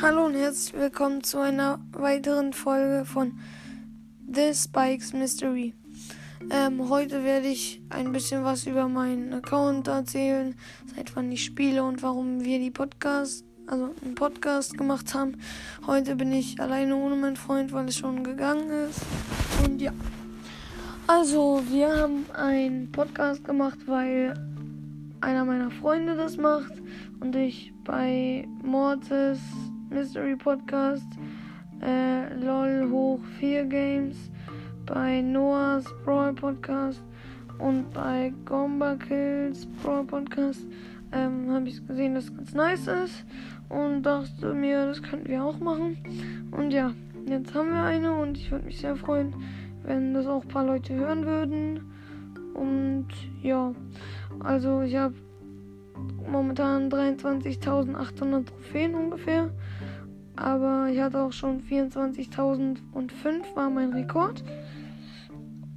Hallo und herzlich willkommen zu einer weiteren Folge von The Spikes Mystery. Ähm, heute werde ich ein bisschen was über meinen Account erzählen, seit wann ich spiele und warum wir die Podcast, also einen Podcast gemacht haben. Heute bin ich alleine ohne meinen Freund, weil es schon gegangen ist. Und ja. Also, wir haben einen Podcast gemacht, weil einer meiner Freunde das macht und ich bei Mortis Mystery Podcast, äh, LOL hoch 4 Games, bei Noahs Brawl Podcast und bei Gomba Kills Brawl Podcast ähm, habe ich gesehen, dass es ganz nice ist und dachte mir, das könnten wir auch machen. Und ja, jetzt haben wir eine und ich würde mich sehr freuen, wenn das auch ein paar Leute hören würden. Und ja, also ich habe momentan 23.800 Trophäen ungefähr. Aber ich hatte auch schon 24.005 war mein Rekord.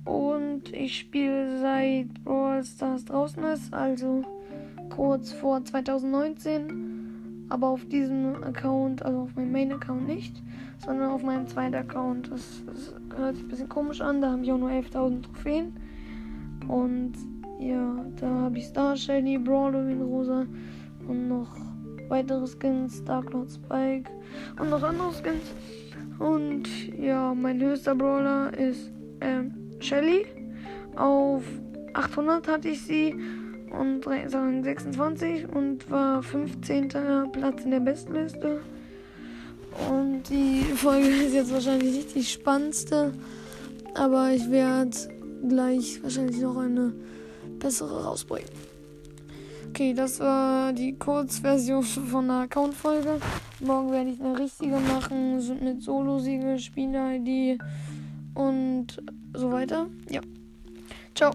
Und ich spiele seit Brawl Stars draußen ist, also kurz vor 2019. Aber auf diesem Account, also auf meinem Main-Account nicht, sondern auf meinem zweiten Account. Das, das hört sich ein bisschen komisch an, da habe ich auch nur 11.000 Trophäen. Und ja, da habe ich Star Shady, Brawler in Rosa und noch weitere Skins, Dark Lord Spike und noch andere Skins. Und ja, mein höchster Brawler ist ähm, Shelly. Auf 800 hatte ich sie und sagen 26 und war 15. Platz in der Bestliste. Und die Folge ist jetzt wahrscheinlich nicht die spannendste, aber ich werde gleich wahrscheinlich noch eine bessere rausbringen. Okay, das war die Kurzversion von der Account-Folge. Morgen werde ich eine richtige machen mit Solo-Siegel, Spieler-ID und so weiter. Ja. Ciao.